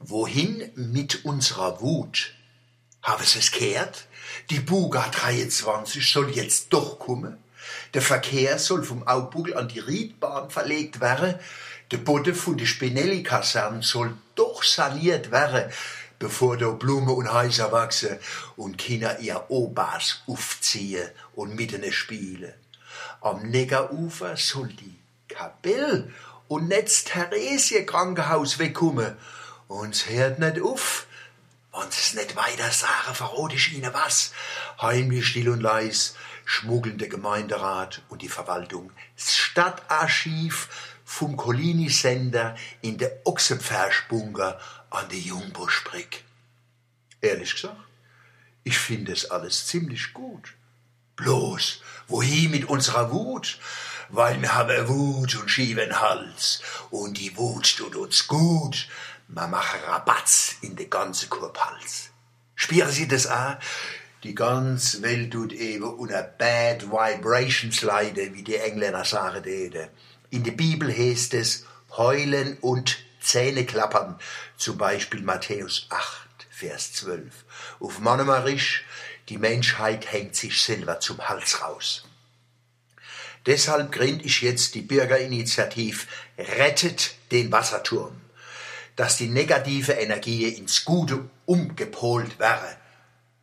Wohin mit unserer Wut? Habe es gehört? Die Buga 23 soll jetzt doch kommen. Der Verkehr soll vom Aubuckel an die Riedbahn verlegt werden. Der Boden von der Spinelli-Kaserne soll doch saniert werden, bevor da Blume und Häuser wachsen und Kinder ihr Obers aufziehen und miteinander spielen. Am Negerufer soll die Kapelle und netz Theresie Krankenhaus wegkommen uns hört nicht auf. Wenn's nicht weiter sagen, verrot ich Ihnen was. Heimlich still und leis schmuggeln der Gemeinderat und die Verwaltung das Stadtarchiv vom Collini-Sender in der Ochsenpferschbunker an der Jungbuschbrick. Ehrlich gesagt, ich finde es alles ziemlich gut. Bloß, wohin mit unserer Wut? Weil wir haben Wut und schieven Hals. Und die Wut tut uns gut. Man macht Rabatz in de ganze Kurpals. Spüren Sie das auch? Die ganze Welt tut eben unter Bad Vibrations leiden, wie die Engländer sagen täten. In der Bibel heißt es heulen und Zähne klappern, zum Beispiel Matthäus 8, Vers 12. Auf Monomarisch, die Menschheit hängt sich selber zum Hals raus. Deshalb gründe ich jetzt die Bürgerinitiative Rettet den Wasserturm dass die negative Energie ins Gute umgepolt wäre.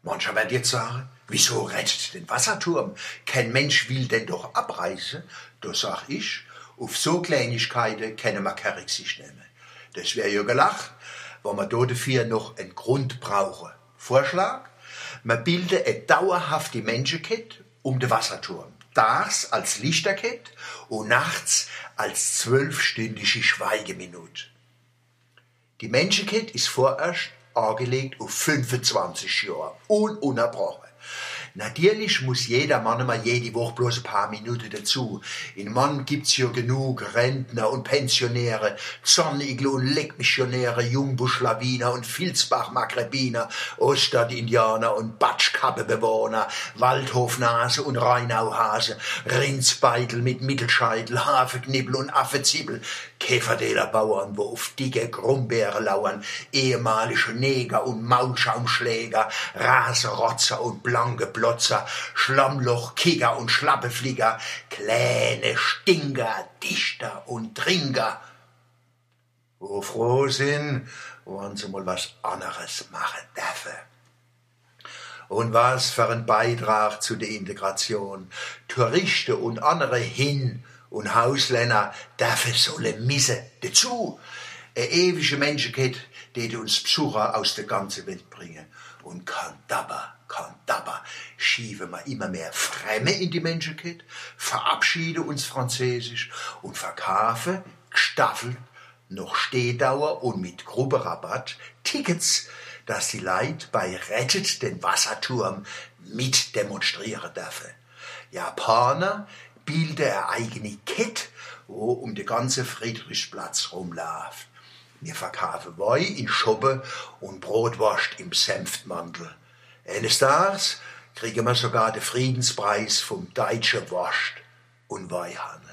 Mancher wird jetzt sagen, wieso rettet den Wasserturm? Kein Mensch will denn doch abreißen. Da sag ich, auf so Kleinigkeiten können wir keine Rücksicht nehmen. Das wäre ja gelacht, wenn wir dafür noch einen Grund brauchen. Vorschlag? Man bilde eine dauerhafte Menschenkette um den Wasserturm. Das als Lichterkette und nachts als zwölfstündige Schweigeminute. Die Menschheit ist vorerst angelegt auf 25 Jahre, ununterbrochen. Natürlich muss jeder Mann mal jede Woche bloß ein paar Minuten dazu. In Mann gibt's ja genug Rentner und Pensionäre, Zornigel und Leckmissionäre, Jungbuschlawiner und Filzbach-Magrebiner, Ostert-Indianer und Batschkappebewohner, Waldhofnase und Rheinauhase, Rindsbeitel mit Mittelscheitel, Hafeknibbel und Affezibel, Käferdeler-Bauern, wo auf dicke Grumbeere lauern, ehemalige Neger und Maulschaumschläger, Raserotzer und blanke Glotzer, Schlammloch, Kiger und Schlappeflieger, kleine Stinker, Dichter und Trinker. Wo froh sind, wollen sie mal was anderes machen dürfen. Und was für ein Beitrag zu der Integration. Touristen und andere hin und Hausländer dürfen sollen missen dazu. Eine ewige Menschenkeit, die uns Besucher aus der ganzen Welt bringen. Und kann dabei Kandaba schieben wir immer mehr Fremde in die Menschheit, verabschiede uns Französisch und verkaufe gestaffelt noch Stehdauer und mit Grupperabatt Tickets, dass die Leid bei Rettet den Wasserturm mit demonstrieren dürfen. Japaner bilden eine eigene Kette, wo um den ganzen Friedrichsplatz rumläuft. Wir verkaufen Wei in Schuppe und Brotwurst im Senftmantel. Eines Tages kriegen wir sogar den Friedenspreis vom Deutschen Wurst und Weihhandel.